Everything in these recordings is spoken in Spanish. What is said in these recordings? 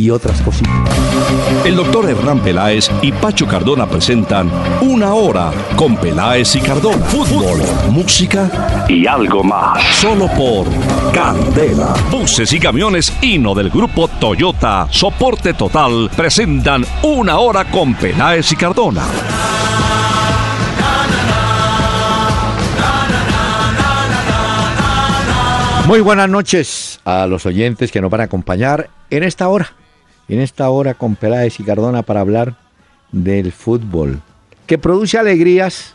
y otras cositas. El doctor Hernán Peláez y Pacho Cardona presentan Una Hora con Peláez y Cardona. Fútbol, música y algo más. Solo por Candela. Buses y camiones Hino del grupo Toyota, soporte total, presentan Una Hora con Peláez y Cardona. Muy buenas noches a los oyentes que nos van a acompañar en esta hora, en esta hora con Peláez y Cardona para hablar del fútbol, que produce alegrías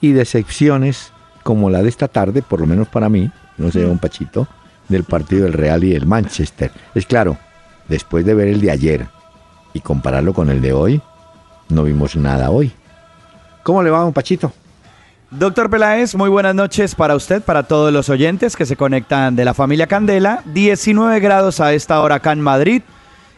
y decepciones como la de esta tarde, por lo menos para mí, no sé, un pachito, del partido del Real y del Manchester. Es claro, después de ver el de ayer y compararlo con el de hoy, no vimos nada hoy. ¿Cómo le va, un pachito? Doctor Peláez, muy buenas noches para usted, para todos los oyentes que se conectan de la familia Candela. 19 grados a esta hora acá en Madrid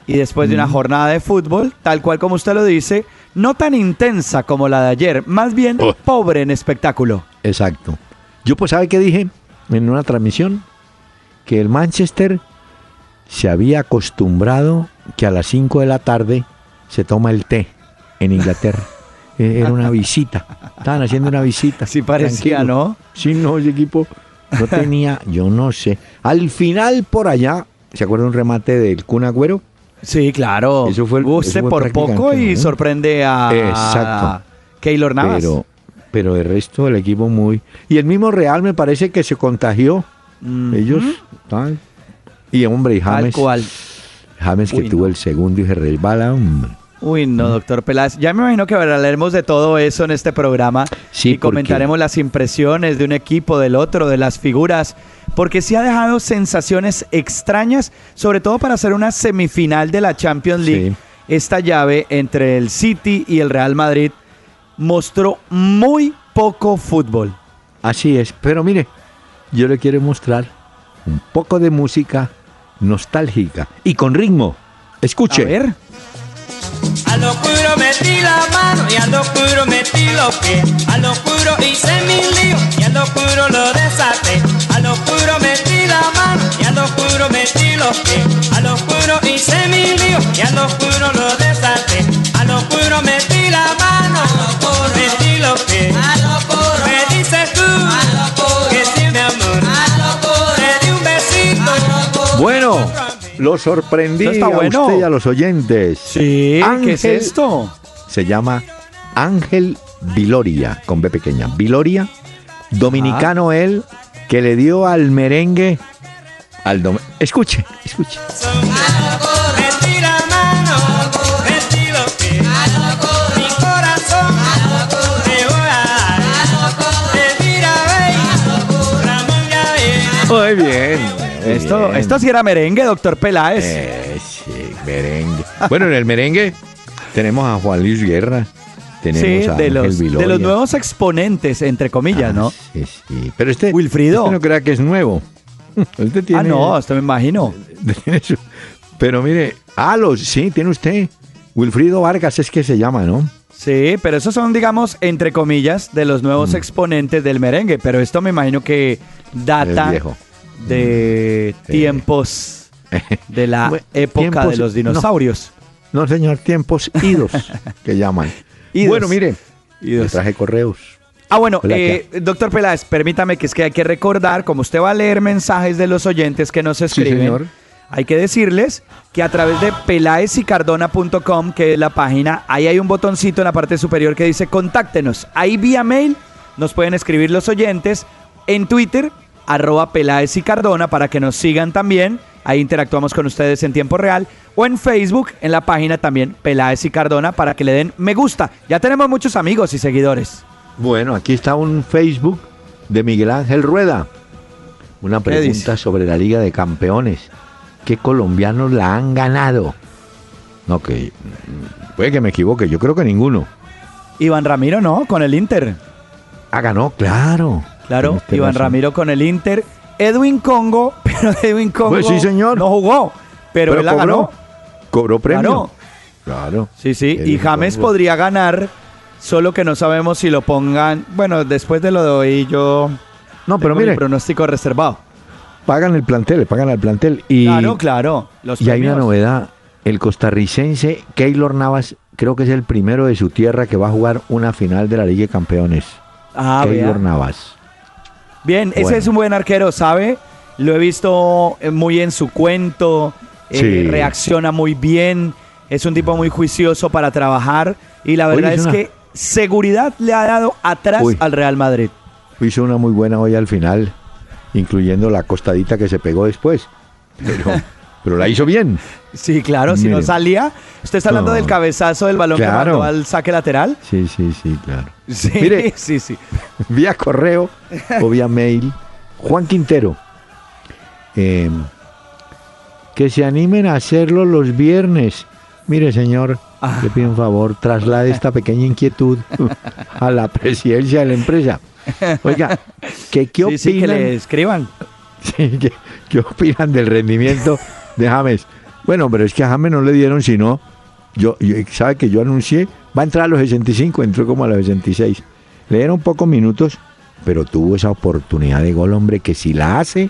y después de una jornada de fútbol, tal cual como usted lo dice, no tan intensa como la de ayer, más bien Oh. pobre en espectáculo. Exacto. Yo pues, ¿sabe qué dije en una transmisión? Que el Manchester se había acostumbrado que a las 5 de la tarde se toma el té en Inglaterra. Eh, Era una visita. Estaban haciendo una visita. Sí parecía, Tranquilo. ¿no? Sí, no, ese equipo no tenía, yo no sé. Al final por allá, ¿se acuerda un remate del Kun Agüero? Sí, claro. Eso fue el- Usted eso fue por poco y sorprende a Exacto. Keylor Navas. Pero, pero el resto del equipo muy... Y el mismo Real me parece que se contagió. Ellos, tal. Y hombre, y Tal James, cual. James que Uy, tuvo no. el segundo y se resbala, hombre. Uy, no, doctor Peláez. Ya me imagino que hablaremos de todo eso en este programa. Sí, y porque- comentaremos las impresiones de un equipo, del otro, de las figuras. Porque sí ha dejado sensaciones extrañas, sobre todo para hacer una semifinal de la Champions League. Sí. Esta llave entre el City y el Real Madrid mostró muy poco fútbol. Así es. Pero mire, yo le quiero mostrar un poco de música nostálgica y con ritmo. Escuche. A ver. A lo puro metí la mano y a lo puro metí los pies. A lo puro hice mi lío y a lo puro lo desaté. A lo puro metí la mano y a lo puro metí los pies. A lo puro hice mi lío y a lo puro lo desaté. Lo sorprendí a usted y a los oyentes. Sí, ¿qué es esto? Se llama Ángel Viloria, con B pequeña. Viloria, dominicano él, que le dio al merengue al dom- Escuche, escuche. Muy bien. Esto, bien. esto sí era merengue, doctor Peláez. Eh, sí, merengue. Bueno, en el merengue tenemos a Juan Luis Guerra. Tenemos Sí, a de los, de los nuevos exponentes, entre comillas, ¿no? Ah, Sí, sí. Pero este, Wilfrido. este no crea que es nuevo. Este tiene, Ah, no, esto me imagino. su- Pero mire, ah, los, sí, tiene usted. Wilfrido Vargas es que se llama, ¿no? Sí, pero esos son, digamos, entre comillas, de los Mm. nuevos exponentes del merengue. Pero esto me imagino que data viejo. De Sí. tiempos de la Bueno, época de los dinosaurios. No, señor, tiempos idos que llaman. Idos. Bueno, mire, Idos. le traje correos. Ah, bueno, Hola, eh, doctor Peláez, permítame que es que hay que recordar, como usted va a leer mensajes de los oyentes que nos escriben, señor. hay que decirles que a través de pelaesycardona.com, que es la página, ahí hay un botoncito en la parte superior que dice contáctenos. Ahí vía mail nos pueden escribir los oyentes en Twitter, arroba Peláez y Cardona, para que nos sigan también. Ahí interactuamos con ustedes en tiempo real. O en Facebook, en la página también Peláez y Cardona, para que le den me gusta. Ya tenemos muchos amigos y seguidores. Bueno, aquí está un Facebook de Miguel Ángel Rueda. Una ¿Qué pregunta sobre la Liga de Campeones. ¿Qué colombianos la han ganado? No, que puede que me equivoque, yo creo que ninguno. Iván Ramiro, ¿no? Con el Inter. Ah, ganó, claro, Claro, Tienes Iván razón. Ramiro con el Inter. Edwin Congo, pero Edwin Congo Pues sí, señor. no jugó, pero, él la cobró, ganó. Cobró premio. Claro. Claro. Sí, sí, y James Congo. podría ganar, solo que no sabemos si lo pongan. Bueno, después de lo de hoy yo No, pero tengo mi mire, pronóstico reservado. pagan el plantel, le pagan al plantel. Y, claro, claro. Los y hay una novedad. El costarricense Keylor Navas, creo que es el primero de su tierra que va a jugar una final de la Liga de Campeones. Ah, Keylor vea. Navas. Bien, ese es un buen arquero, ¿sabe? Lo he visto eh, muy en su cuento, eh, reacciona muy bien, es un tipo muy juicioso para trabajar y la verdad es es una- que seguridad le ha dado atrás Uy. al Real Madrid. Hizo una muy buena hoy al final, incluyendo la costadita que se pegó después. Pero, pero la hizo bien. Sí, claro, si no salía. ¿Usted está hablando No. del cabezazo del balón que mandó al saque lateral? Sí, sí, sí, claro. Sí, Mire. sí, sí. vía correo o vía mail. Juan Quintero. eh, que se animen a hacerlo los viernes. Mire, señor, Ah. le pido un favor, traslade esta pequeña inquietud a la presidencia de la empresa. Oiga, ¿qué, qué Sí, sí, que opinan? le escriban. Sí, ¿qué, qué opinan del rendimiento de James? Bueno, pero es que a James no le dieron sino, yo, yo- sabe que yo anuncié, va a entrar a los 65, entró como a los 66. Le dieron pocos minutos, pero tuvo esa oportunidad de gol, hombre, que si la hace,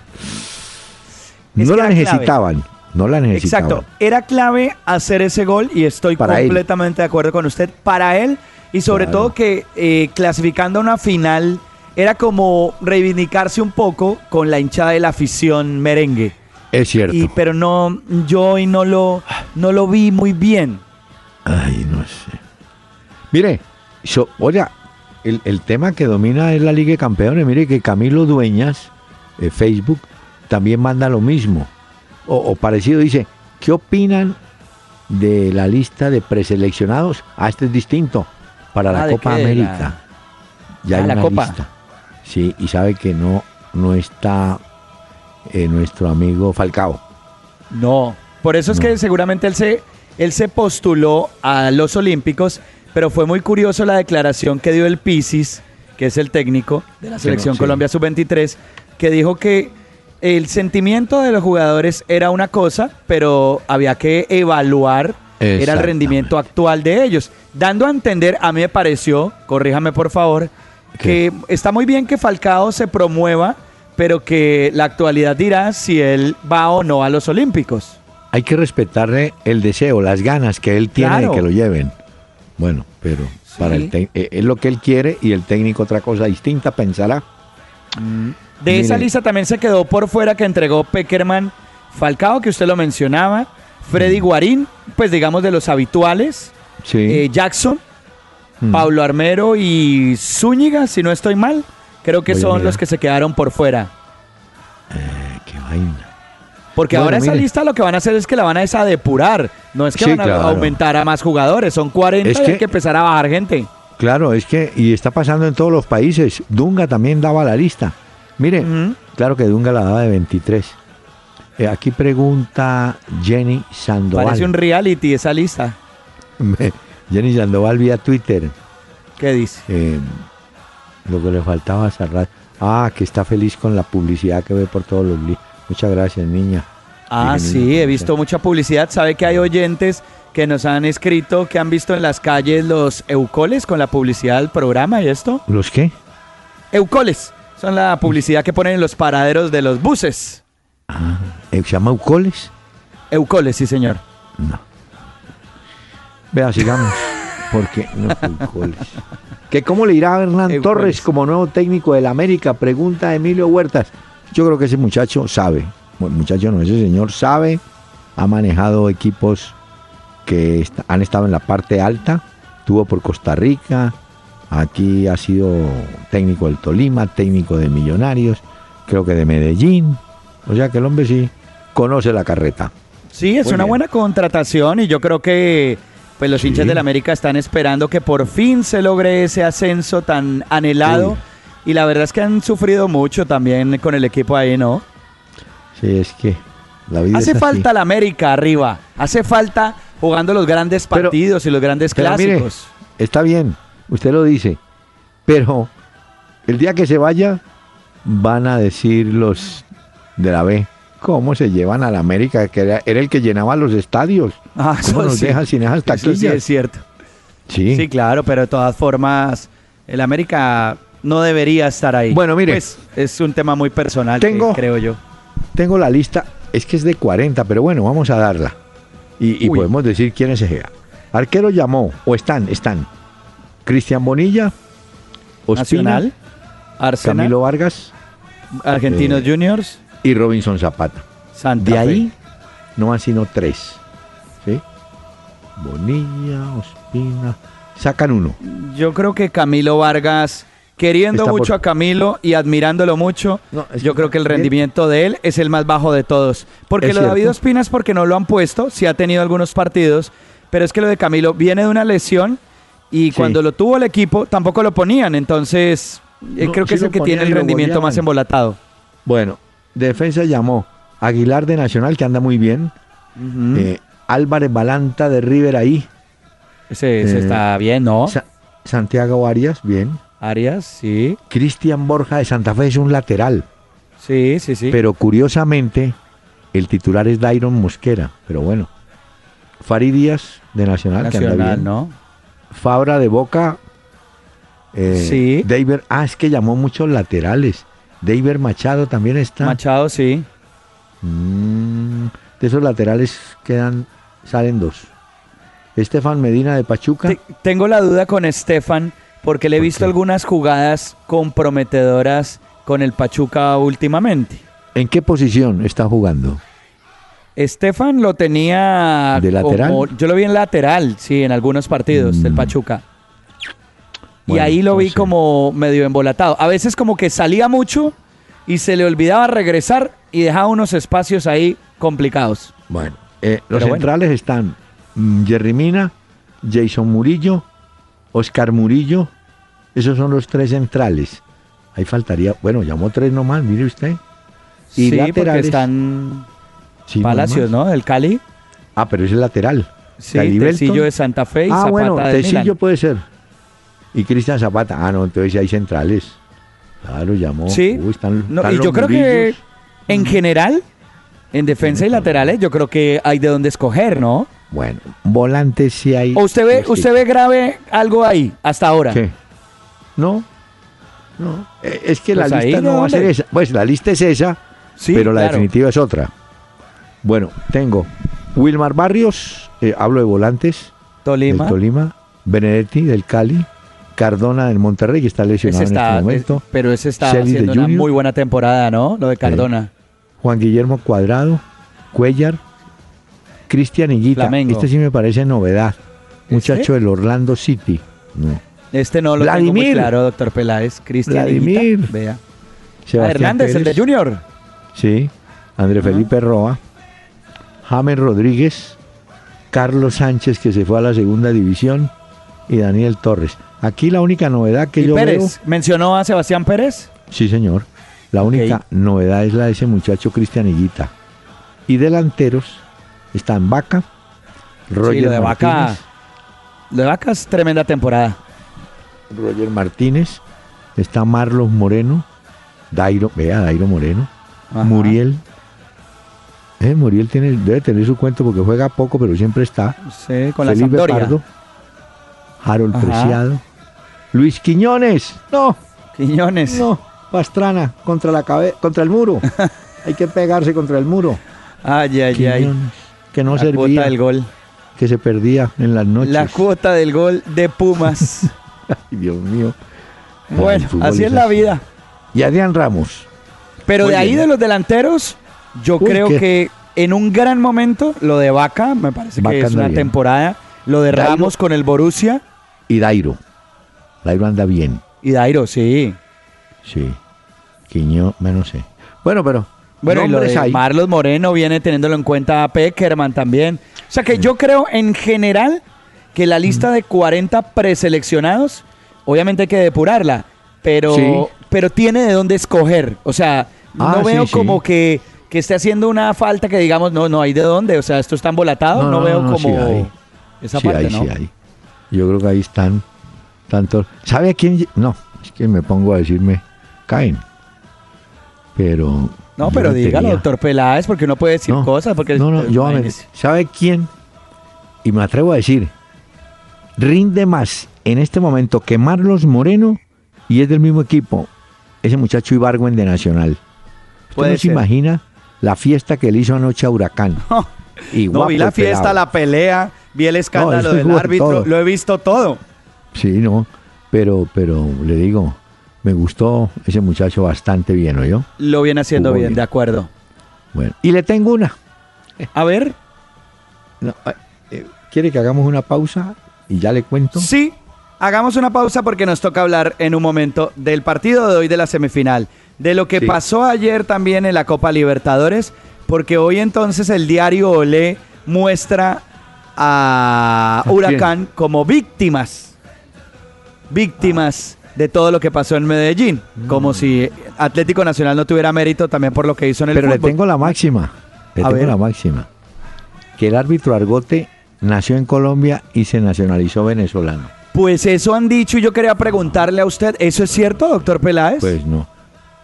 no la clave. necesitaban, no la necesitaban. Exacto, era clave hacer ese gol y estoy Para él. completamente de acuerdo con usted. Para él y sobre Claro. todo que eh, clasificando a una final era como reivindicarse un poco con la hinchada de la afición merengue. Es cierto. Y, pero no, yo hoy no lo, no lo vi muy bien. Ay, no sé. Mire, so- oiga, el, el tema que domina es la Liga de Campeones. Mire que Camilo Dueñas, de Facebook, también manda lo mismo. O, o parecido, dice, ¿qué opinan de la lista de preseleccionados? Ah, este es distinto, para la Ah, ¿de Copa qué? América. la- Ya Ah, hay la una Copa. lista. Sí, y sabe que no, no está eh, nuestro amigo Falcao. No. Por eso es No. que seguramente él se, él se postuló a los Olímpicos, pero fue muy curioso la declaración que dio el Pisis, que es el técnico de la selección sí. Colombia Sub-23, que dijo que el sentimiento de los jugadores era una cosa, pero había que evaluar era el rendimiento actual de ellos, dando a entender, a mí me pareció, corríjame por favor, que está muy bien que Falcao se promueva, pero que la actualidad dirá si él va o no a los Olímpicos. Hay que respetarle el deseo, las ganas que él tiene Claro. de que lo lleven. Bueno, pero para el eh, es lo que él quiere y el técnico otra cosa distinta pensará. De esa lista también se quedó por fuera que entregó Peckerman Falcao, que usted lo mencionaba, Freddy Guarín, pues digamos de los habituales, Sí. eh, Jackson, Mm. Pablo Armero y Zúñiga, si no estoy mal. Creo que Voy son los que se quedaron por fuera. Eh, qué vaina. Porque Bueno, ahora esa lista lo que van a hacer es que la van a desadepurar. No es que Sí, van a claro. aumentar a más jugadores. Son 40 Es y hay que- que empezar a bajar gente. Claro, es que, y está pasando en todos los países. Dunga también daba la lista. Mire, claro que Dunga la daba de 23. Eh, aquí pregunta Jenny Sandoval. Parece un reality esa lista. Jenny Sandoval vía Twitter. ¿Qué dice? Eh, lo que le faltaba a Sarrat. Ah, que está feliz con la publicidad que ve por todos los libros. Muchas gracias, niña. Ah, Dije, sí, niña, he visto mucha publicidad. ¿Sabe que hay oyentes que nos han escrito que han visto en las calles los eucoles con la publicidad del programa y esto? ¿Los qué? Eucoles. Son la publicidad que ponen en los paraderos de los buses. Eh, ¿Se llama Eucoles? Eucoles, sí, señor. No. Vea, sigamos. Porque no. ¿Que ¿Cómo le irá a Hernán. Torres como nuevo técnico del América? Pregunta Emilio Huertas. Yo creo que ese muchacho sabe. Bueno, muchacho no, ese señor sabe. Ha manejado equipos que est- han estado en la parte alta. Tuvo por Costa Rica. Aquí ha sido técnico del Tolima, técnico de Millonarios. Creo que de Medellín. O sea que el hombre sí conoce la carreta. Sí, es Muy una bien. buena contratación y yo creo que pues los Sí. hinchas del América están esperando que por fin se logre ese ascenso tan anhelado. Y la verdad es que han sufrido mucho también con el equipo ahí, ¿no? Sí, es que la vida Hace es así. falta la América arriba. Hace falta jugando los grandes Pero- partidos y los grandes mire, clásicos. está bien, usted lo dice, pero el día que se vaya, van a decir los de la B, ¿cómo se llevan a la América? Que era, era el que llenaba los estadios. Ah, ¿Cómo nos sí. dejan sin esas Eso sí taquillas? es cierto. Sí. Sí, claro, pero de todas formas, el América no debería estar ahí. Bueno, mire. Pues, es un tema muy personal, que Tengo- creo yo. Tengo la lista, es que es de 40, pero bueno, vamos a darla. Y, podemos decir quiénes se. Arquero llamó, o están, están. Cristian Bonilla, Ospina, Nacional, Arsenal, Camilo Vargas Argentinos eh, Juniors, y Robinson Zapata. Santa De Fe. ahí no van sino tres. ¿Sí? Bonilla, Ospina. Sacan uno. Yo creo que Camilo Vargas, queriendo Está por- mucho a Camilo y admirándolo mucho, No, yo creo que el rendimiento de él es el más bajo de todos. Porque lo de David. Ospina es porque no lo han puesto, sí ha tenido algunos partidos, pero es que lo de Camilo viene de una lesión y Sí. cuando lo tuvo el equipo tampoco lo ponían, entonces eh, No, creo que sí es el que tiene el rendimiento más embolatado. Bueno, defensa llamó Aguilar de Nacional, que anda muy bien. Eh, Álvarez Balanta de River ahí. ese ese eh, está bien, ¿no? Sa- Santiago Arias, bien. Arias, sí, Cristian Borja de Santa Fe es un lateral. sí, sí, sí. Pero curiosamente, el titular es Dairon Mosquera. Pero bueno. Farid Díaz de Nacional, que anda Nacional, bien. ¿no? Fabra de Boca. eh, Sí. David, ah, es que llamó muchos laterales. David Machado también está. Machado, sí. Mm, de esos laterales quedan, salen dos. Estefan Medina de Pachuca. Te- tengo la duda con Estefan porque le he ¿Por visto algunas jugadas comprometedoras con el Pachuca últimamente. ¿En qué posición está jugando? Estefan lo tenía ¿De lateral? como- yo lo vi en lateral, sí, en algunos partidos del Mm. Y ahí lo no vi sé. como medio embolatado. A veces como que salía mucho y se le olvidaba regresar y dejaba unos espacios ahí complicados. Bueno, eh, los bueno. centrales están mm, Jerry Mina, Jason Murillo, Oscar Murillo. Esos son los tres centrales. Ahí faltaría, bueno, llamó tres nomás, mire usted. Y sí, porque laterales. están Sí, Palacios. ¿no? Del Cali. Ah, pero ese es lateral. Sí. Tecillo de Santa Fe y ah, Zapata bueno, de Tecillo puede ser. Y Cristian Zapata. Ah, no, entonces hay centrales. Claro, llamó. Sí. Uy, están- No, están y yo creo que en general, en defensa y laterales, yo creo que hay de dónde escoger, ¿no? Bueno, volantes sí hay. ¿O usted ve, usted ve grave algo ahí hasta ahora? ¿Qué? No, no. Eh, Es que Pues la ahí, lista no ¿de va a ser esa. Pues la lista es esa, Sí, pero la claro. definitiva es otra. Bueno, tengo Wilmar Barrios, eh, hablo de volantes, Tolima. del Tolima, Benedetti del Cali, Cardona del Monterrey, que está Ese lesionado está, en este momento, es- pero ese está Celis haciendo una muy buena temporada, ¿no? Lo de Cardona. Juan Guillermo Cuadrado, Cuellar, Cristian Higuita. Flamengo. Este sí me parece novedad. Muchacho ¿Este? del Orlando City. No. Este no lo tengo muy Vladimir. claro, doctor Peláez. Cristian Vladimir. Higuita, Vea. Ah, Hernández, el de. Junior. Sí, André Felipe Roa, James Rodríguez, Carlos Sánchez que se fue a la segunda división y Daniel Torres. Aquí la única novedad que y yo Pérez. ¿Mencionó a Sebastián Pérez? sí señor, la única novedad es la de ese muchacho Cristian Higuita. Y delanteros están Vaca, Roger sí, lo de Vaca. Lo de Vaca es tremenda temporada. Roger Martínez, está Marlos Moreno, Dairo, vea Dairo Moreno, Ajá. Muriel. Eh, Muriel tiene, debe tener su cuento porque juega poco, pero siempre está. Sí, con la Felipe Sampdoria. Pardo, Harold Ajá. Preciado, Luis Quiñones, no, Quiñones. no, Pastrana contra la cabe contra el muro. Hay que pegarse contra el muro. Ay, ay, ay. Que no la servía, cuota del gol. que se perdía en las noches. La cuota del gol de Pumas. Ay, Dios mío. Bueno, así es la vida. Y Adrián Ramos. Pero Muy de ahí bien. de los delanteros, yo Uy, creo qué- que en un gran momento, lo de Vaca, me parece Vaca que es una bien. temporada. Lo de Dairo. Ramos con el Borussia Y Dairo. Dairo anda bien. y Dairo, sí. Sí. Quiño, menos sé. Bueno, pero. Bueno, y lo de hay. Marlos Moreno viene teniéndolo en cuenta a Peckerman también. O sea que yo creo en general que la lista de 40 preseleccionados, obviamente hay que depurarla, pero, Sí. pero tiene de dónde escoger. O sea, Ah, no sí, veo sí. como que, que esté haciendo una falta que digamos, no, no hay de dónde. O sea, esto está embolatado, no, No, no, veo no, como sí hay. esa sí parte, hay, ¿no? sí hay. Yo creo que ahí están tantos. ¿Sabe a quién? No, es que me pongo a decirme, caen. pero... No, pero dígalo, tenía- doctor Peláez, porque uno puede decir No, cosas. Porque, no, no, yo, a ver. ¿sabe quién? Y me atrevo a decir, rinde más en este momento que Marlos Moreno y es del mismo equipo, ese muchacho Ibargüen de Nacional. ¿Usted no se imagina la fiesta que le hizo anoche a Huracán? Y No, guapo vi la fiesta, pelado. la pelea, vi el escándalo del árbitro, todo. lo he visto todo. Sí, no, pero, pero le digo, me gustó ese muchacho bastante bien, yo Lo viene haciendo bien, bien. de acuerdo. Bueno, y le tengo una. A ver, No, eh, eh, ¿Quiere que hagamos una pausa y ya le cuento? sí, hagamos una pausa porque nos toca hablar en un momento del partido de hoy de la semifinal, de lo que Sí. pasó ayer también en la Copa Libertadores, porque hoy entonces el diario Olé muestra a. Huracán como víctimas, víctimas de todo lo que pasó en Medellín, como si Atlético Nacional no tuviera mérito también por lo que hizo en el Pero le tengo la máxima. Le A tengo ver. la máxima. Que el árbitro Argote nació en Colombia y se nacionalizó venezolano. Pues eso han dicho y yo quería preguntarle a usted, ¿eso es cierto, doctor Peláez? Pues no.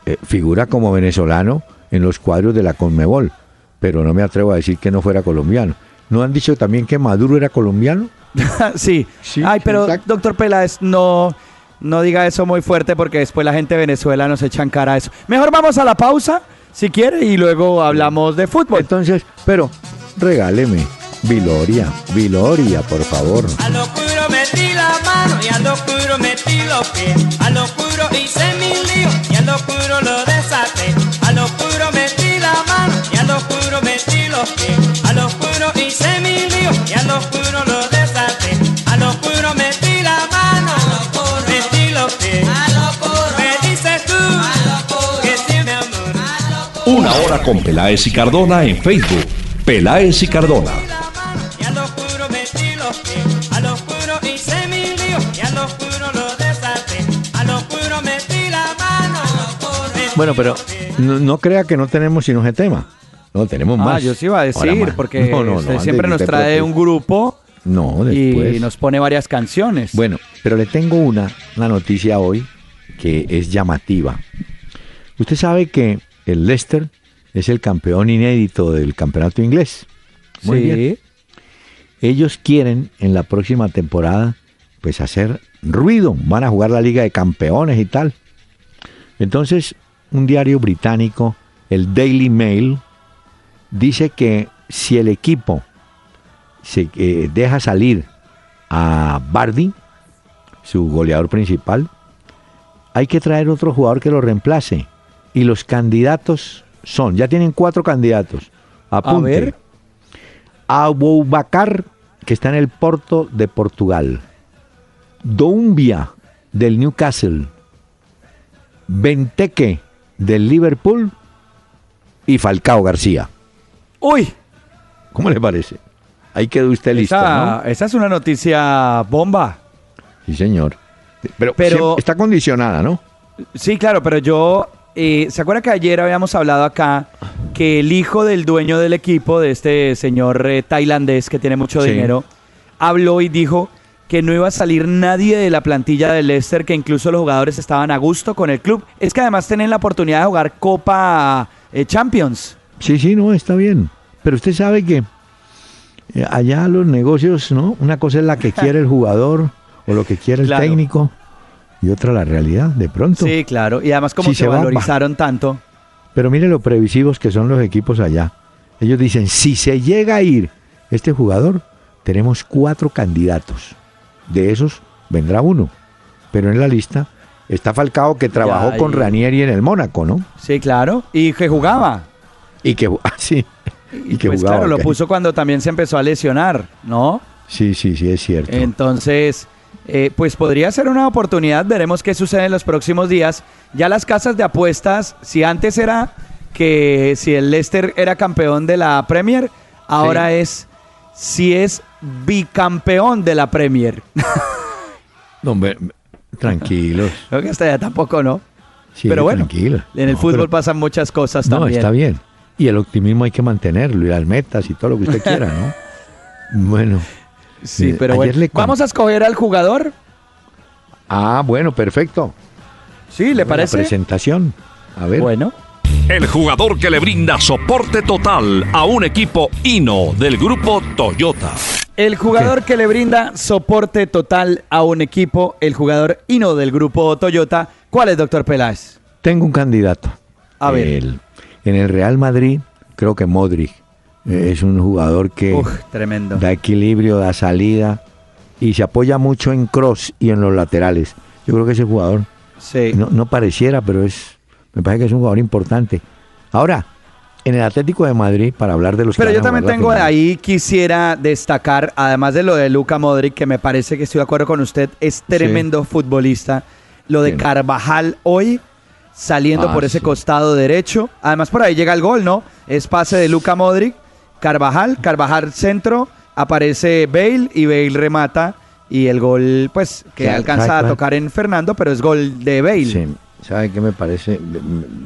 Eh, figura como venezolano en los cuadros de la Conmebol, pero no me atrevo a decir que no fuera colombiano. ¿No han dicho también que Maduro era colombiano? sí. Sí, Ay, pero exacto. doctor Peláez, no, no diga eso muy fuerte porque después la gente de Venezuela nos echan cara a eso. Mejor vamos a la pausa, si quiere, y luego hablamos de fútbol. Entonces, pero regáleme. Viloria, Viloria, por favor. A lo oscuro metí la mano y a lo oscuro metí los pies. A lo oscuro hice mi lío y a lo oscuro lo desaté. A lo oscuro metí la mano y a lo oscuro metí los pies. A lo oscuro hice mi lío y a lo oscuro lo desaté. Hora con Peláez y Cardona en Facebook. Peláez y Cardona. Bueno, pero no, no crea que no tenemos sino ese tema. No, tenemos Ah, más. yo sí iba a Ahora decir, porque No, no, no, usted siempre nos trae preocupes. un grupo No, después. y nos pone varias canciones. Bueno, pero le tengo una, una noticia hoy que es llamativa. Usted sabe que el Leicester es el campeón inédito del campeonato inglés. Muy sí. bien. Ellos quieren en la próxima temporada pues hacer ruido, van a jugar la Liga de Campeones y tal. Entonces, un diario británico, el Daily Mail, dice que si el equipo se eh, deja salir a Bardi, su goleador principal, hay que traer otro jugador que lo reemplace. Y los candidatos son, ya tienen cuatro candidatos. Apunte. ver. Aboubacar, que está en el Porto de Portugal. Doumbia, del Newcastle. Benteke, del Liverpool. Y Falcao García. Uy, ¿Cómo le parece? Ahí quedó usted listo, esa, ¿no? esa es una noticia bomba. Sí, señor. Pero, Pero- está condicionada, ¿no? Sí, claro, pero yo, eh, ¿se acuerda que ayer habíamos hablado acá que el hijo del dueño del equipo, de este señor eh, tailandés que tiene mucho Sí. dinero, habló y dijo que no iba a salir nadie de la plantilla del Leicester, que incluso los jugadores estaban a gusto con el club. Es que además tienen la oportunidad de jugar Copa eh, Champions. Sí, sí, no, está bien. Pero usted sabe que eh, allá los negocios, ¿no? Una cosa es la que quiere el jugador o lo que quiere el Claro. técnico y otra la realidad, de pronto. Sí, claro. Y además como Si se, se va, va. valorizaron tanto. Pero mire lo previsivos que son los equipos allá. Ellos dicen, si se llega a ir este jugador, tenemos cuatro candidatos. De esos vendrá uno. Pero en la lista está Falcao que trabajó Ya, con y- Ranieri en el Mónaco, ¿no? Sí, claro. Y que jugaba. Y que, ah, sí, y que pues jugaba. claro, lo puso cuando también se empezó a lesionar, ¿no? Sí, sí, sí, es cierto. Entonces, eh, pues podría ser una oportunidad. Veremos qué sucede en los próximos días. Ya las casas de apuestas, si antes era que si el Leicester era campeón de la Premier, ahora es si es bicampeón de la Premier. No, hombre, tranquilos. Creo que hasta ya tampoco, ¿no? Sí, pero bueno, tranquilo. en el No, fútbol pero- pasan muchas cosas No, también. está bien. Y el optimismo hay que mantenerlo, y las metas y todo lo que usted quiera, ¿no? Bueno. Sí, Eh, pero ayer bueno. Vamos a escoger al jugador. Ah, bueno, perfecto. Sí, ¿le La parece? presentación. A ver. Bueno. el jugador que le brinda soporte total a un equipo Hino del grupo Toyota. El jugador que le brinda soporte total a un equipo, el jugador Hino del grupo Toyota. ¿Cuál es, doctor Peláez? Tengo un candidato. A ver. El- en el Real Madrid, creo que Modric es un jugador que Uf, tremendo. da equilibrio, da salida y se apoya mucho en cross y en los laterales. Yo creo que ese jugador Sí. no, no pareciera, pero es me parece que es un jugador importante. Ahora, en el Atlético de Madrid, para hablar de los Pero yo también tengo final. ahí, quisiera destacar, además de lo de Luca Modric, que me parece que estoy de acuerdo con usted, es tremendo futbolista. Lo de Bien. Carvajal hoy, saliendo Ah, por ese sí. costado derecho. Además, por ahí llega el gol, ¿no? Es pase de Luca Modric, Carvajal, Carvajal centro, aparece Bale y Bale remata. Y el gol, pues, que ¿Sabe- alcanza sabe a tocar en Fernando, pero es gol de Bale. Sí, ¿sabe qué me parece?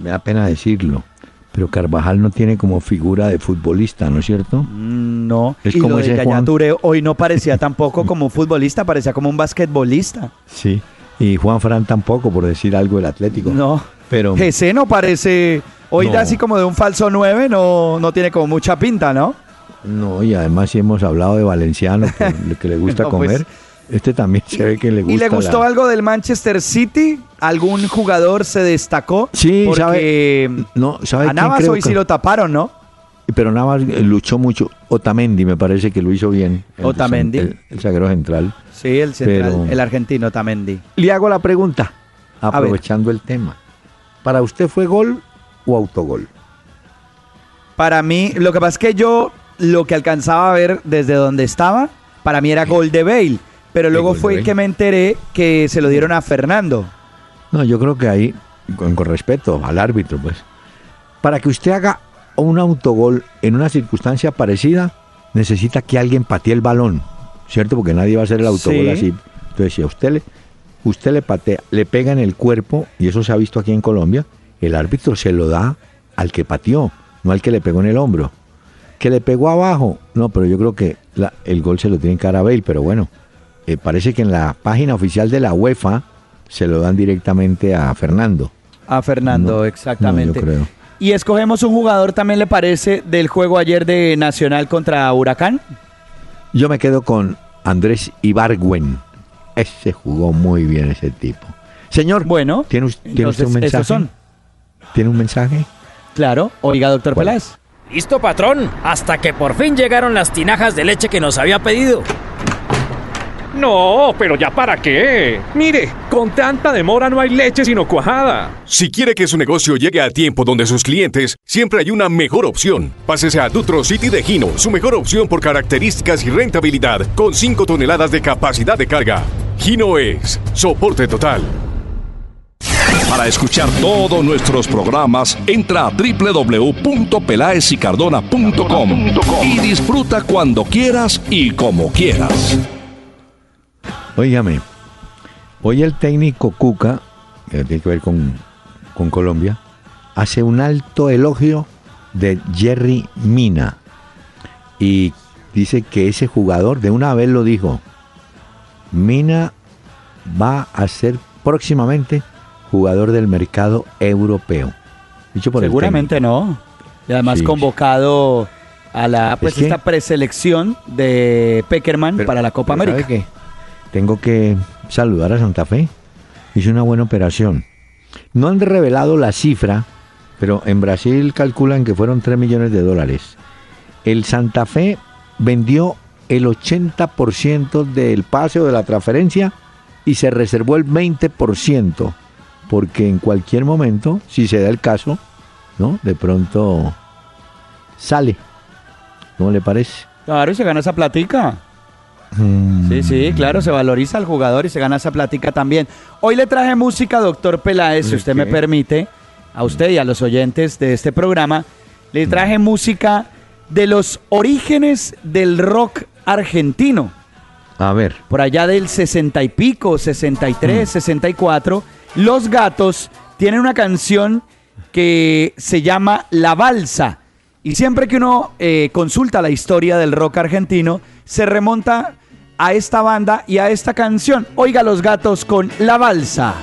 Me, da pena decirlo, pero Carvajal no tiene como figura de futbolista, ¿no es cierto? Mm, No, Es y como lo de ese Juan- hoy no parecía tampoco como un futbolista, parecía como un basquetbolista. Sí. Y Juan Fran tampoco, por decir algo del Atlético. No. Pero Ese no parece. Hoy No. así como de un falso 9, no, no tiene como mucha pinta, ¿no? no, y además si hemos hablado de Valenciano, que, que le gusta No, pues. comer, este también se ve que le gusta. ¿Y le gustó la- algo del Manchester City? ¿Algún jugador se destacó? Sí, porque No, ¿sabe a Navas hoy que- sí lo taparon, ¿no? Pero Navas eh, luchó mucho. Otamendi me parece que lo hizo bien. El- Otamendi. El, el zaguero central. Sí, el central, Pero- el argentino Tamendi. Le hago la pregunta, aprovechando el tema. ¿Para usted fue gol o autogol? Para mí, lo que pasa es que yo lo que alcanzaba a ver desde donde estaba, para mí era gol de Bale. Pero luego fue que me enteré que se lo dieron a Fernando. No, yo creo que ahí, con, con respeto al árbitro, pues, para que usted haga un autogol en una circunstancia parecida, necesita que alguien patee el balón, ¿cierto? Porque nadie va a hacer el autogol Sí. así. Entonces, si a usted le, usted le patea, le pega en el cuerpo, y eso se ha visto aquí en Colombia, el árbitro se lo da al que pateó, no al que le pegó en el hombro. Que le pegó abajo, no, pero yo creo que la- el gol se lo tiene que dar a Bale, pero bueno, eh, parece que en la página oficial de la UEFA se lo dan directamente a Fernando. A Fernando, No, exactamente. no, yo creo. Y escogemos un jugador también, ¿le parece, del juego ayer de Nacional contra Huracán? Yo me quedo con Andrés Ibargüen. Ese jugó muy bien ese tipo. Señor, Bueno, ¿tiene, us- ¿tiene usted un mensaje? son. ¿Tiene un mensaje? Claro. Oiga, doctor ¿Cuál? Peláez. Listo, patrón, hasta que por fin llegaron las tinajas de leche que nos había pedido. No, pero ya para qué. Mire, con tanta demora no hay leche sino cuajada. Si quiere que su negocio llegue a tiempo donde sus clientes, siempre hay una mejor opción. Pásese a Dutro City de Gino, su mejor opción por características y rentabilidad, con 5 toneladas de capacidad de carga. Gino es soporte total. Para escuchar todos nuestros programas, entra a www.pelaesicardona.com y disfruta cuando quieras y como quieras. Óigame, hoy el técnico Cuca, que tiene que ver con, con Colombia, hace un alto elogio de Jerry Mina. Y dice que ese jugador, de una vez lo dijo, Mina va a ser próximamente jugador del mercado europeo. Dicho por el Seguramente no. Y además Sí. convocado a la pues esta preselección de Peckerman Pero- para la Copa América. Tengo que saludar a Santa Fe. Hizo una buena operación. No han revelado la cifra, pero en Brasil calculan que fueron 3 millones de dólares. El Santa Fe vendió el 80% del pase o de la transferencia y se reservó el 20%, porque en cualquier momento, si se da el caso, ¿no? De pronto sale. ¿Cómo le parece? Claro, y se gana esa platica. Mm. Sí, sí, claro, se valoriza al jugador y se gana esa plática también. Hoy le traje música, doctor Peláez, si ¿De usted qué? me permite, a usted y a los oyentes de este programa, le traje música de los orígenes del rock argentino. A ver. Por allá del 60 y pico, 63, Mm. 64, Los Gatos tienen una canción que se llama La Balsa. Y siempre que uno eh, consulta la historia del rock argentino, se remonta a esta banda y a esta canción. Oiga Los Gatos con La Balsa.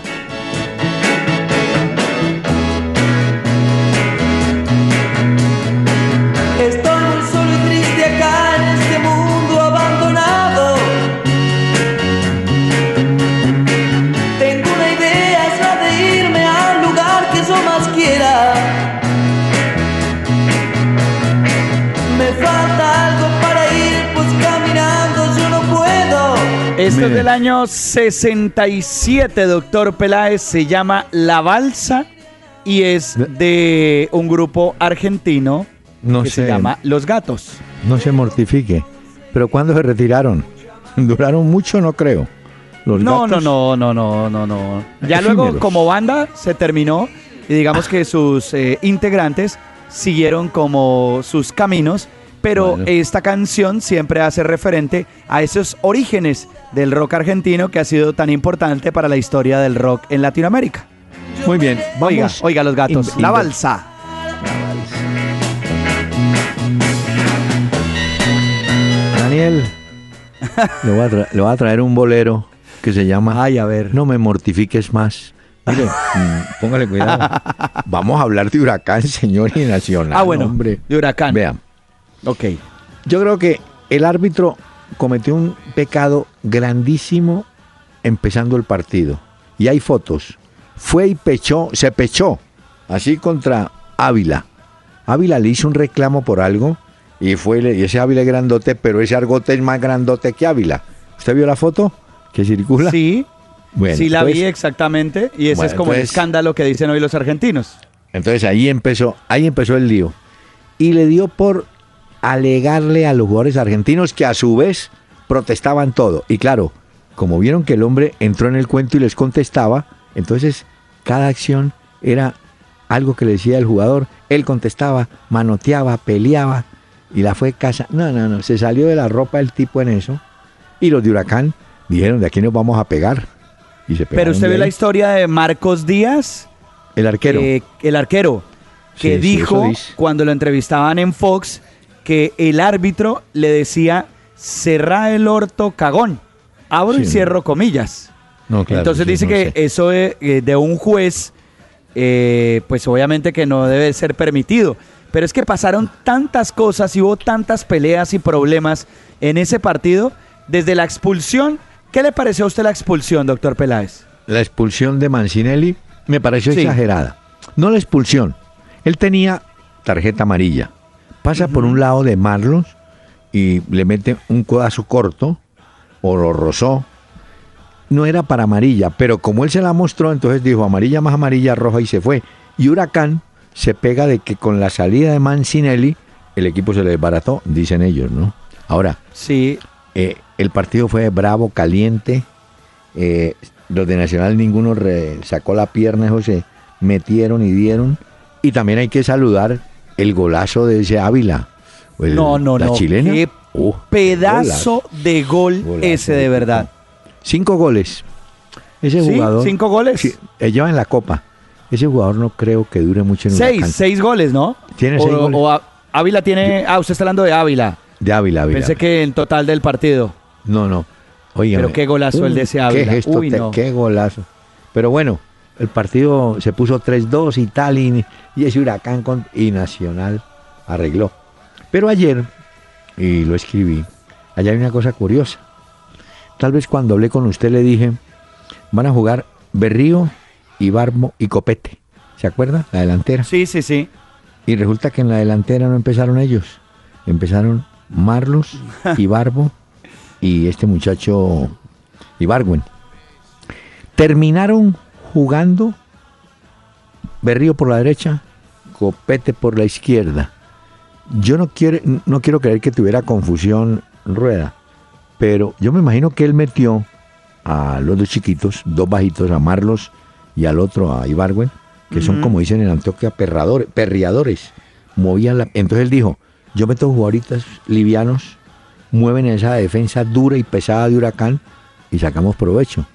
Esto es del año 67, doctor Peláez. Se llama La Balsa y es de un grupo argentino No que sé. se llama Los Gatos. No se mortifique. Pero ¿cuándo se retiraron? Duraron mucho, no creo. Los No, no, gatos- no, no, no, no, no. Ya luego como banda se terminó y digamos que sus eh, integrantes siguieron como sus caminos, pero Bueno. esta canción siempre hace referente a esos orígenes del rock argentino que ha sido tan importante para la historia del rock en Latinoamérica. Muy bien. Oiga, Vamos. oiga los gatos, In- la balsa. Daniel, le voy, a tra- le voy a traer un bolero que se llama Ay, a ver. No me mortifiques más. Mire, póngale cuidado. Vamos a hablar de huracán, señor, y nacional. Ah, bueno, hombre. de huracán. Vean, Ok. yo creo que el árbitro cometió un pecado grandísimo empezando el partido. Y hay fotos. Fue y pechó, se pechó, así contra Ávila. Ávila le hizo un reclamo por algo y fue y ese Ávila es grandote, pero ese argote es más grandote que Ávila. ¿Usted vio la foto que circula? Sí, Bueno, sí la vi exactamente y ese Bueno, es como el entonces- escándalo que dicen hoy los argentinos. Entonces ahí empezó, ahí empezó el lío. Y le dio por alegarle a los jugadores argentinos que a su vez protestaban todo. Y claro, como vieron que el hombre entró en el cuento y les contestaba, entonces cada acción era algo que le decía el jugador. Él contestaba, manoteaba, peleaba y la fue casa. No, no, no, se salió de la ropa el tipo en eso. Y los de Huracán dijeron, de aquí nos vamos a pegar. Y se Pero usted ve la historia de Marcos Díaz, El arquero. eh, el arquero, que Sí, dijo cuando lo entrevistaban en Fox que el árbitro le decía cerrá el orto cagón. Abro y cierro comillas. No, claro, Entonces dice no que sé. eso de, eh, de un juez, eh, pues obviamente que no debe ser permitido. Pero es que pasaron tantas cosas y hubo tantas peleas y problemas en ese partido. Desde la expulsión, ¿qué le pareció a usted la expulsión, doctor Peláez? la expulsión de Mancinelli me pareció Sí. exagerada. No la expulsión. Él tenía tarjeta amarilla. Pasa por un lado de Marlos y le mete un codazo corto o lo rozó. No era para amarilla, pero como él se la mostró, entonces dijo amarilla más amarilla, roja y se fue. Y Huracán se pega de que con la salida de Mancinelli el equipo se le desbarató, dicen ellos, ¿no? Ahora, Sí, eh, el partido fue bravo, caliente. eh, los de Nacional ninguno re- sacó la pierna, se metieron y dieron. Y también hay que saludar el golazo de ese Ávila. el- no, no, la no. chilena. Qué Uh, pedazo de gol golazo ese de verdad. Cinco goles. Ese ¿Sí? jugador. ¿Cinco goles? Sí, él lleva en la copa. Ese jugador no creo que dure mucho en Seis, seis goles, ¿no? Tiene o, seis goles. o Ávila tiene... Ah, usted está hablando de Ávila. De Ávila, Ávila. Pensé que en total del partido. No, no. Pero qué golazo el de ese Ávila. Qué gesto, Uy, te- no. qué golazo. Pero bueno, el partido se puso 3-2 y tal, y, y ese huracán con, y Nacional arregló. Pero ayer, y lo escribí, allá hay una cosa curiosa. Tal vez cuando hablé con usted le dije, van a jugar Berrío, Ibarmo y Copete. ¿Se acuerda? La delantera. Sí, sí, sí. Y resulta que en la delantera no empezaron ellos. Empezaron Marlos, Ibarbo y este muchacho Ibargüen. Terminaron jugando Berrío por la derecha, Copete por la izquierda. Yo no quiero, no quiero creer que tuviera confusión Rueda, pero yo me imagino que él metió a los dos chiquitos, dos bajitos, a Marlos y al otro a Ibargüen, que son como dicen en Antioquia perradores, perriadores. Movían la, entonces él dijo, yo meto jugadoritas livianos, mueven esa defensa dura y pesada de Huracán y sacamos provecho.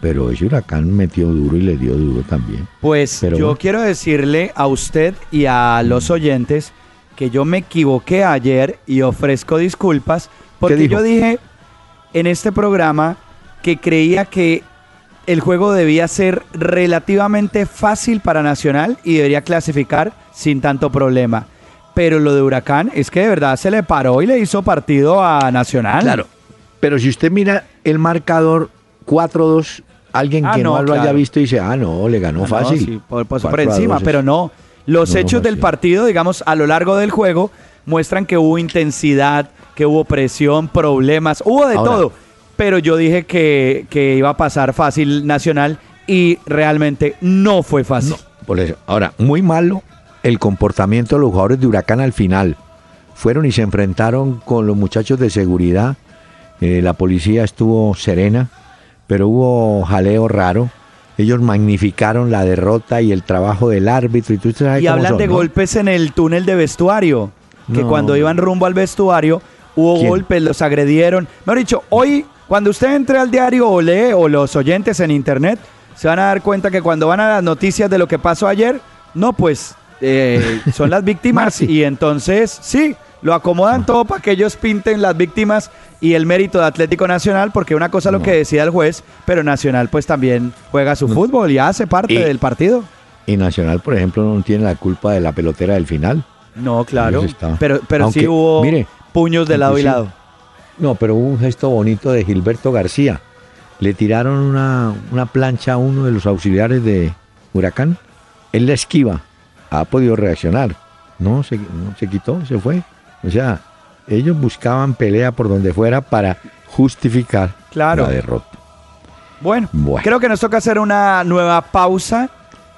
Pero ese Huracán metió duro y le dio duro también. Pues Pero yo bueno. quiero decirle a usted y a los oyentes que yo me equivoqué ayer y ofrezco disculpas porque yo dije en este programa que creía que el juego debía ser relativamente fácil para Nacional y debería clasificar sin tanto problema. Pero lo de Huracán es que de verdad se le paró y le hizo partido a Nacional. Claro. Pero si usted mira el marcador 4-2, alguien Ah, que no, no, lo haya visto dice, ah, no, le ganó Ah, no, fácil. sí, por, por- por 4 a encima, 2 es- pero no. Los No hechos del partido, digamos, a lo largo del juego, muestran que hubo intensidad, que hubo presión, problemas, hubo de Ahora- todo. Pero yo dije que, que iba a pasar fácil Nacional y realmente no fue fácil. Por eso. Ahora, muy malo el comportamiento de los jugadores de Huracán al final. Fueron y se enfrentaron con los muchachos de seguridad. Eh, la policía estuvo serena, pero hubo jaleo raro. Ellos magnificaron la derrota y el trabajo del árbitro. Y, tú sabes Y cómo hablan son, de ¿no? golpes en el túnel de vestuario. Que No. cuando iban rumbo al vestuario hubo ¿Quién? golpes, los agredieron. Mejor dicho, hoy, cuando usted entre al diario o lee, o los oyentes en internet, se van a dar cuenta que cuando van a las noticias de lo que pasó ayer, no, pues eh, son las víctimas. Y entonces, sí, lo acomodan todo para que ellos pinten las víctimas y el mérito de Atlético Nacional, porque una cosa es lo que decida el juez, pero Nacional pues también juega su fútbol y hace parte Y- del partido. Y Nacional, por ejemplo, no tiene la culpa de la pelotera del final. No, claro. Pero, pero sí hubo mire, puños de lado y lado. No, pero hubo un gesto bonito de Gilberto García. Le tiraron una, una plancha a uno de los auxiliares de Huracán. Él la esquiva. Ha podido reaccionar. No, se, no, se quitó, se fue. O sea, ellos buscaban pelea por donde fuera para justificar Claro. la derrota. Bueno, Bueno. creo que nos toca hacer una nueva pausa,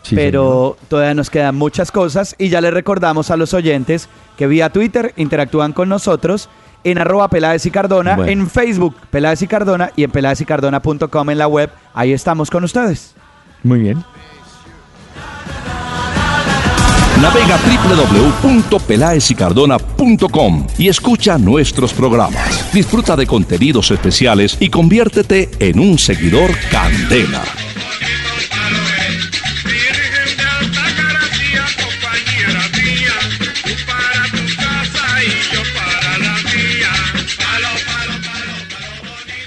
Sí, pero todavía nos quedan muchas cosas y ya les recordamos a los oyentes que vía Twitter interactúan con nosotros en arroba Peláez y Cardona, Bueno. en Facebook Peláez y Cardona y en peláezycardona.com en la web. Ahí estamos con ustedes. Muy bien. Navega www.pelaesycardona.com y escucha nuestros programas. Disfruta de contenidos especiales y conviértete en un seguidor Candela.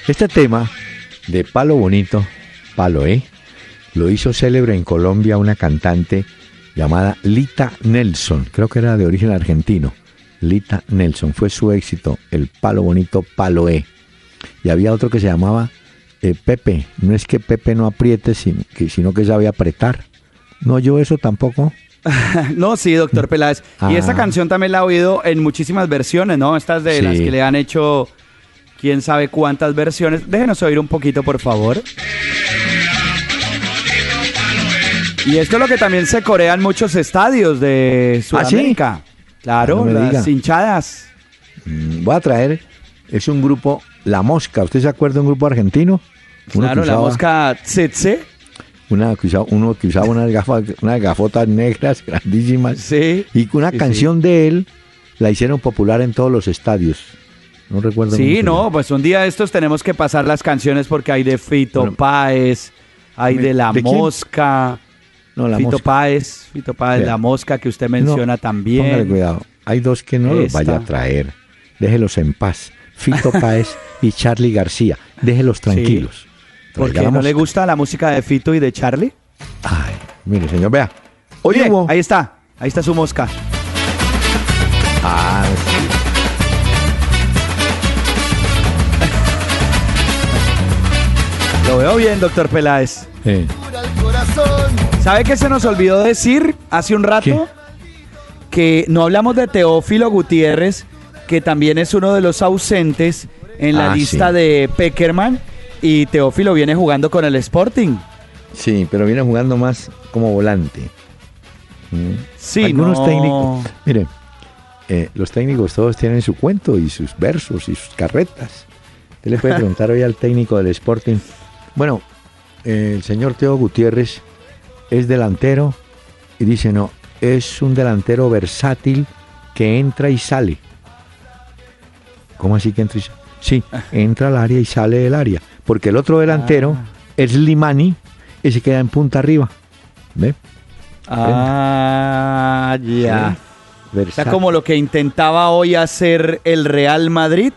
Este tema de Palo Bonito, Palo E, lo hizo célebre en Colombia una cantante llamada Lita Nelson, creo que era de origen argentino. Lita Nelson, fue su éxito, el Palo Bonito, Palo E. Y había otro que se llamaba eh, Pepe, no es que Pepe no apriete, sino que, sino que sabe apretar. No, yo eso tampoco. no, sí, doctor Peláez. Y Ah. esta canción también la he oído en muchísimas versiones, ¿no? Estas de las que le han hecho quién sabe cuántas versiones. Déjenos oír un poquito, por favor. Y esto es lo que también se corea en muchos estadios de Sudamérica. Claro, Ah, no me las hinchadas. Mm, Voy a traer, es un grupo, La Mosca, ¿usted se acuerda de un grupo argentino? Uno Claro, la mosca tsetse. una que usaba- uno que usaba unas gafas, unas gafotas negras grandísimas. Sí. Y una Sí, canción de él la hicieron popular en todos los estadios. No recuerdo. Sí, no, pues un día de estos tenemos que pasar las canciones porque hay de Fito Bueno, Páez, hay de La ¿de quién? No, la Fito mosca. Páez, Fito Páez. La Mosca que usted menciona No, también. Póngale cuidado. Hay dos que no los vaya a traer. Déjelos en paz. Fito Páez y Charlie García. Déjelos tranquilos. ¿Por Traiga qué la no le gusta la música de Fito y de Charlie? Ay, mire, señor, vea. Hubo. ahí está, ahí está su mosca. Ah, sí. Lo veo bien, doctor Peláez. ¿Sabe qué se nos olvidó decir hace un rato? Que no hablamos de Teófilo Gutiérrez, que también es uno de los ausentes en la Ah, lista sí. de Peckerman. Y Teófilo viene jugando con el Sporting. sí, pero viene jugando más como volante. Mm. Sí, Algunos no. técnicos. Mire, eh, los técnicos todos tienen su cuento y sus versos y sus carretas. Usted le puede preguntar hoy al técnico del Sporting. Bueno, el señor Teo Gutiérrez es delantero y dice no, es un delantero versátil que entra y sale. ¿Cómo así que entra y sale? Sí, entra al área y sale del área. Porque el otro delantero es Limani y se queda en punta arriba. ¿Ve? Ah, ya. O sea, Versátil. como lo que intentaba hoy hacer el Real Madrid,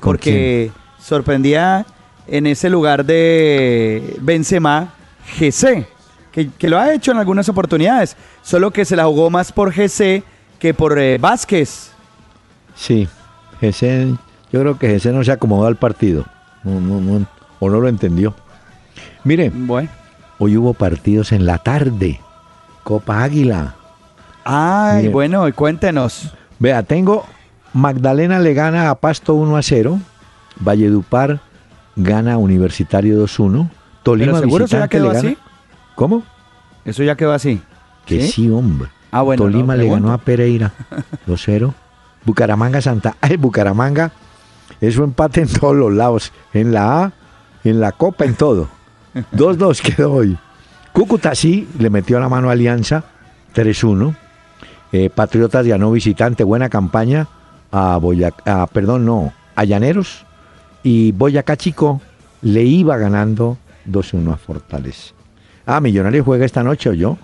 ¿Con porque sorprendía en ese lugar de Benzema, GC, que, que lo ha hecho en algunas oportunidades, solo que se la jugó más por GC que por eh, Vázquez. Sí, Gese, yo creo que Gese no se acomodó al partido. No, no, no, o no lo entendió. Mire, Bueno, hoy hubo partidos en la tarde. Copa Águila. Ay, Mire. bueno, y cuéntenos. Vea, tengo Magdalena le gana a Pasto 1 a 0, Valledupar gana Universitario 2-1, Tolima ¿Pero seguro eso ya visitante quedó le gana. así? ¿Cómo? Eso ya quedó así. Que sí, hombre. Ah, bueno, Tolima no, le ganó a Pereira 2-0. Bucaramanga Santa. Ay, Bucaramanga. Eso empate en todos los lados. En la A, en la Copa, en todo. 2-2 quedó hoy. Cúcuta sí le metió la mano a Alianza 3-1. Eh, Patriotas ganó visitante, buena campaña a Boyacá, perdón, no, a Llaneros. Y Boyacá Chico le iba ganando 2-1 a Fortaleza. Ah, Millonario juega esta noche o yo,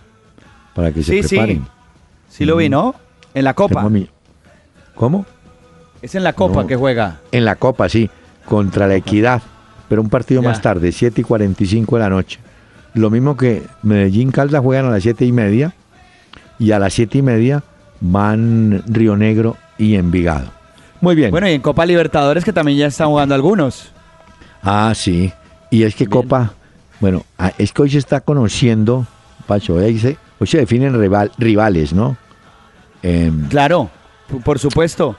para que se Sí, sí. preparen. Sí lo vi, ¿no? En la Copa. ¿Cómo? Es en la Copa No. que juega. En la Copa, sí, contra la Equidad, pero un partido Ya. más tarde, 7 y 45 de la noche. Lo mismo que Medellín Caldas juegan a las 7 y media y a las 7 y media van Río Negro y Envigado. Muy bien. Bueno, y en Copa Libertadores que también ya están jugando algunos. Ah, sí. Y es que Copa, bueno, ah, es que hoy se está conociendo, Pacho, hoy se, hoy se definen rival- rivales, ¿no? Em, Claro, por supuesto.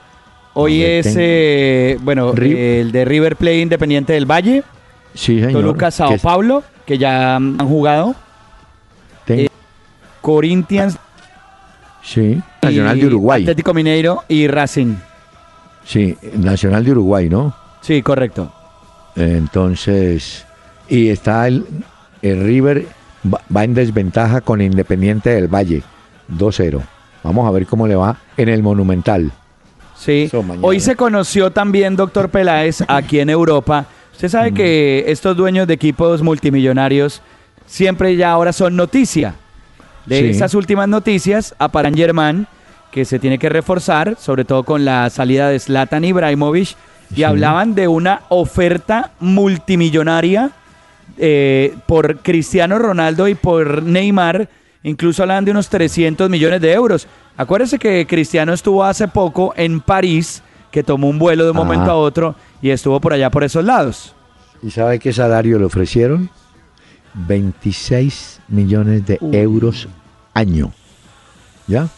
Hoy es, eh, bueno, el de River Plate Independiente del Valle, sí, señor. Toluca Sao que Paulo, que ya han jugado, eh, Corinthians, sí, Nacional de Uruguay. Atlético Mineiro y Racing. Sí, Nacional de Uruguay, ¿no? Sí, correcto. Entonces, y está el, el River, va, va en desventaja con Independiente del Valle, 2-0. Vamos a ver cómo le va en el Monumental. Sí. Hoy se conoció también, doctor Peláez, aquí en Europa. Usted sabe que estos dueños de equipos multimillonarios siempre ya ahora son noticia. De Sí. esas últimas noticias, a Paran Germán, que se tiene que reforzar, sobre todo con la salida de Zlatan Ibrahimovic, y Sí. hablaban de una oferta multimillonaria eh, por Cristiano Ronaldo y por Neymar, incluso hablan de unos 300 millones de euros. Acuérdese que Cristiano estuvo hace poco en París, que tomó un vuelo de un momento a otro y estuvo por allá por esos lados. ¿Y sabe qué salario le ofrecieron? 26 millones de euros año. ¿Ya?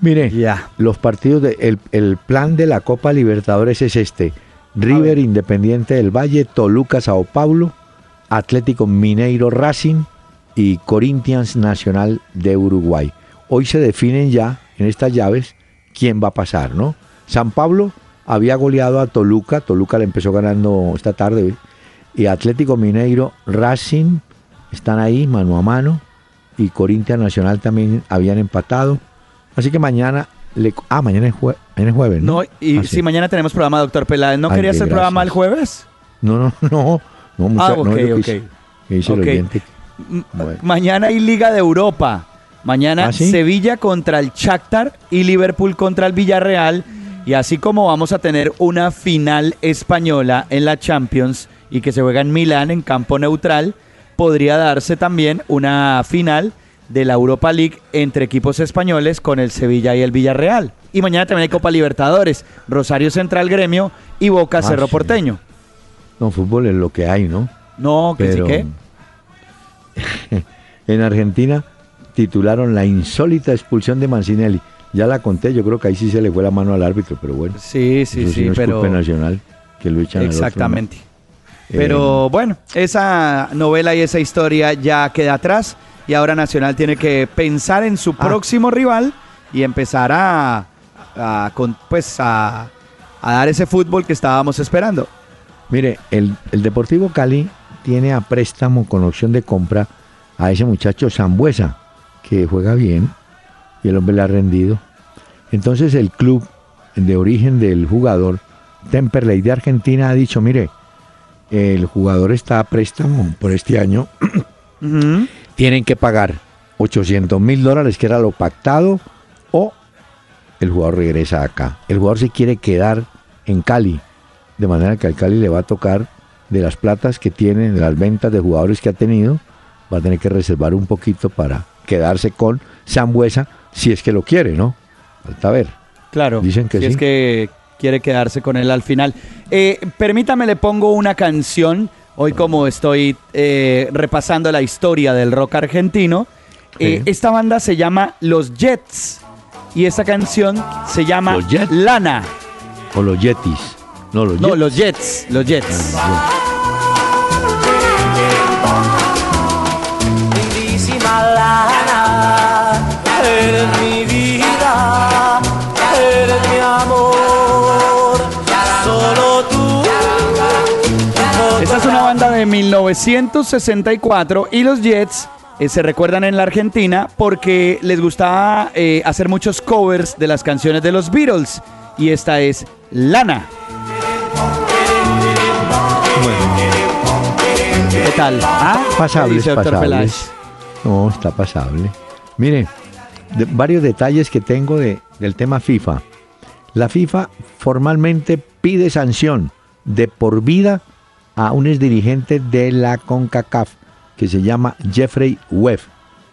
Mire, Ya. los partidos, de, el, el plan de la Copa Libertadores es este. River Independiente del Valle, Toluca Sao Paulo, Atlético Mineiro Racing y Corinthians Nacional de Uruguay. Hoy se definen ya en estas llaves quién va a pasar, ¿no? San Pablo había goleado a Toluca, Toluca le empezó ganando esta tarde, y Atlético Mineiro Racing están ahí mano a mano y Corinthians Nacional también habían empatado. Así que mañana le ah, mañana es, jue- mañana es jueves, ¿no? No, y Ah, si mañana tenemos programa, doctor Peláez, ¿no Ay, quería hacer programa el jueves? No, no, no, no, mucha- Ah, no ok, es lo que ok. dice- que dice el Ok. oyente. M- Bueno. Mañana hay Liga de Europa. Mañana ¿Ah, sí? Sevilla contra el Shakhtar y Liverpool contra el Villarreal. Y así como vamos a tener una final española en la Champions y que se juega en Milán en campo neutral, podría darse también una final de la Europa League entre equipos españoles con el Sevilla y el Villarreal. Y mañana también hay Copa Libertadores, Rosario Central Gremio y Boca Ah, Cerro sí. Porteño. No, fútbol es lo que hay, ¿no? No, que Pero sí que. en Argentina titularon la insólita expulsión de Mancinelli. Ya la conté, yo creo que ahí sí se le fue la mano al árbitro, pero bueno. Sí, sí, sí, no pero... nacional que lo echan al otro, ¿no? Exactamente. Eh, Pero bueno, esa novela y esa historia ya queda atrás y ahora Nacional tiene que pensar en su Ah. próximo rival y empezar a, a con- pues a, a dar ese fútbol que estábamos esperando. Mire, el, el Deportivo Cali tiene a préstamo con opción de compra a ese muchacho Zambuesa, que juega bien y el hombre le ha rendido. Entonces el club de origen del jugador, Temperley de Argentina, ha dicho, mire, el jugador está a préstamo por este año. Tienen que pagar 800 mil dólares, que era lo pactado, o el jugador regresa acá. El jugador se quiere quedar en Cali, de manera que al Cali le va a tocar de las platas que tiene, de las ventas de jugadores que ha tenido, va a tener que reservar un poquito para quedarse con Sambuesa, si es que lo quiere, ¿no? Falta ver. Claro, Dicen que si sí. es que quiere quedarse con él al final. Eh, permítame, le pongo una canción. Hoy como estoy eh, repasando la historia del rock argentino, Eh, Sí. esta banda se llama Los Jets y esta canción se llama. Lana. O los Yetis. No, los No, Jets. los Jets, los Jets. Lindísima de 1964 y los Jets eh, se recuerdan en la Argentina porque les gustaba eh, hacer muchos covers de las canciones de los Beatles y esta es Lana. ¿Qué tal? ¿Ah? ¿Qué Pasable, dice, es doctor pasable. Peláez? No, está pasable. Mire, de- varios detalles que tengo de, del tema FIFA. La FIFA formalmente pide sanción de por vida a un exdirigente de la CONCACAF que se llama Jeffrey Webb.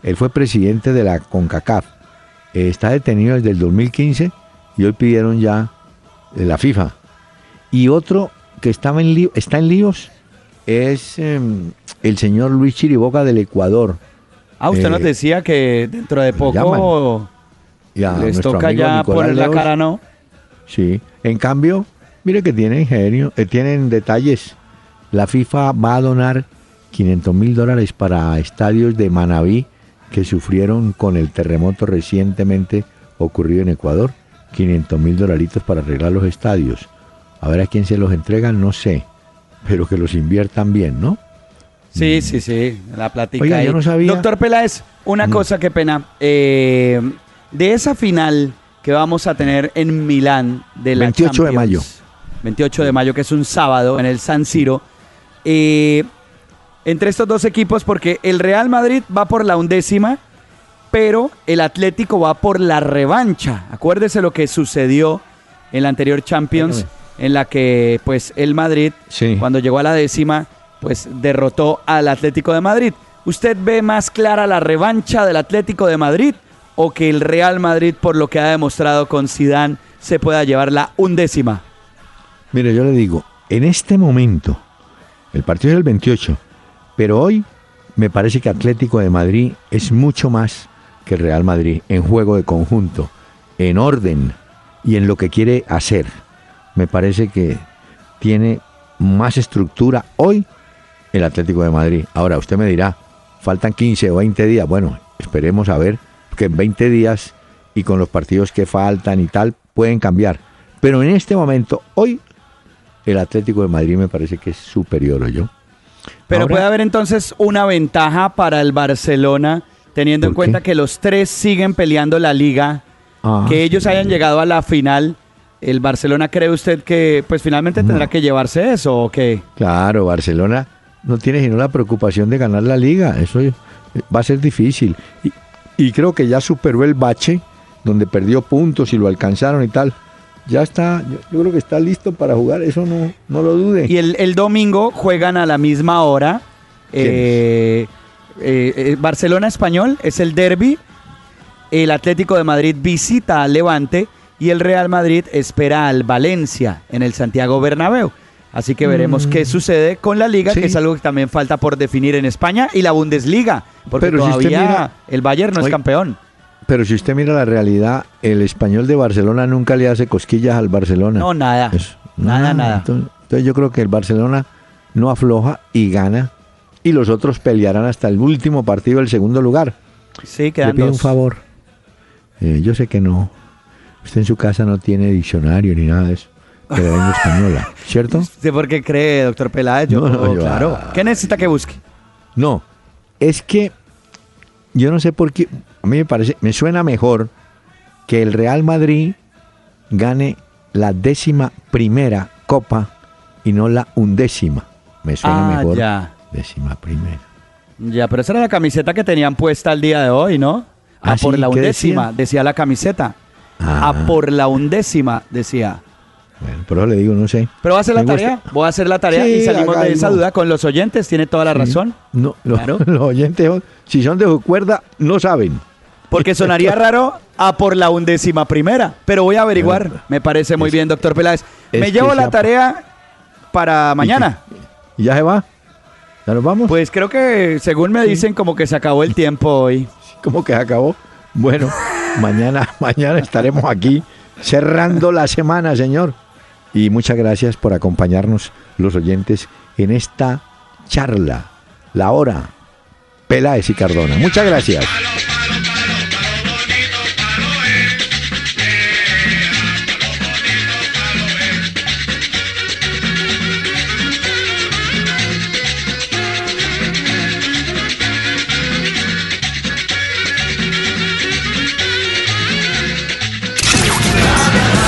Él fue presidente de la CONCACAF. Eh, está detenido desde el 2015 y hoy pidieron ya de la FIFA. Y otro que estaba en lío- está en líos es em, el señor Luis Chiriboga del Ecuador. Ah, usted Eh, nos decía que dentro de poco les toca ya poner la cara, ¿no? Sí. En cambio, mire que tienen ingenio, eh, tienen detalles. La FIFA va a donar 500 mil dólares para estadios de Manabí que sufrieron con el terremoto recientemente ocurrido en Ecuador. 500 mil dolaritos para arreglar los estadios. A ver a quién se los entregan, no sé. Pero que los inviertan bien, ¿no? Sí, sí, sí, la plática. Oiga, yo no sabía. Doctor Peláez, una Mm. cosa, qué pena. eh, de esa final que vamos a tener en Milán de la 28 de mayo. 28 de mayo, que es un sábado en el San Siro. Eh, entre estos dos equipos, porque el Real Madrid va por la undécima, pero el Atlético va por la revancha. Acuérdese lo que sucedió en la anterior Champions, en la que pues el Madrid Sí. cuando llegó a la décima, pues derrotó al Atlético de Madrid. ¿Usted ve más clara la revancha del Atlético de Madrid o que el Real Madrid, por lo que ha demostrado con Zidane, se pueda llevar la undécima? Mire, yo le digo, en este momento, el partido es el 28, pero hoy me parece que Atlético de Madrid es mucho más que el Real Madrid en juego de conjunto, en orden y en lo que quiere hacer. Me parece que tiene más estructura hoy el Atlético de Madrid. Ahora, usted me dirá, faltan 15 o 20 días. Bueno, esperemos a ver que en 20 días y con los partidos que faltan y tal pueden cambiar. Pero en este momento, hoy, el Atlético de Madrid me parece que es superior, ¿o yo? Pero Ahora- puede haber entonces una ventaja para el Barcelona, teniendo en cuenta que los tres siguen peleando la liga, Ah, que ellos sí. hayan llegado a la final. ¿El Barcelona cree usted que pues finalmente tendrá que llevarse eso o qué? Claro, Barcelona no tiene sino la preocupación de ganar la liga. Eso va a ser difícil. Y, y creo que ya superó el bache, donde perdió puntos y lo alcanzaron y tal. Ya está, yo, yo creo que está listo para jugar, eso no, no lo dude. Y el, el domingo juegan a la misma hora. eh, eh, eh, Barcelona Español es el derby. El Atlético de Madrid visita al Levante y el Real Madrid espera al Valencia en el Santiago Bernabéu. Así que veremos qué sucede con la liga, Mm. Sí. que es algo que también falta por definir en España, y la Bundesliga, porque Pero si usted todavía mira- el Bayern no es campeón. Pero si usted mira la realidad, el español de Barcelona nunca le hace cosquillas al Barcelona. No, nada. Eso, Nada, nada. Entonces, entonces yo creo que el Barcelona no afloja y gana. Y los otros pelearán hasta el último partido del segundo lugar. Sí, Le quedan pido un favor. Eh, yo sé que no. Usted en su casa no tiene diccionario ni nada de eso. De la lengua española, ¿cierto? ¿Usted por qué cree, doctor Peláez? Yo, No, no, yo- claro. ah. ¿Qué necesita que busque? No. Es que yo no sé por qué. A mí me parece, me suena mejor que el Real Madrid gane la décima primera copa y no la undécima. Me suena Ah, mejor. ya. Décima primera. Ya, pero esa era la camiseta que tenían puesta el día de hoy, ¿no? A Ah, por sí, la ¿qué undécima, decía? decía? la camiseta. Ah. A por la undécima, decía. Bueno, pero le digo, no sé. Pero voy a hacer la tarea, voy a hacer la tarea Sí, y salimos de esa duda con los oyentes, tiene toda la razón. No, los, Claro. los oyentes, si son de su cuerda, no saben. Porque sonaría raro a por la undécima primera, pero voy a averiguar. Me parece muy es- bien, doctor Peláez. Me llevo la tarea para mañana. ¿Y ya se va? ¿Ya nos vamos? Pues creo que, según me dicen, como que se acabó el tiempo hoy. ¿Cómo que se acabó? Bueno, mañana, mañana estaremos aquí cerrando la semana, señor. Y muchas gracias por acompañarnos, los oyentes, en esta charla, la hora Peláez y Cardona. Muchas gracias.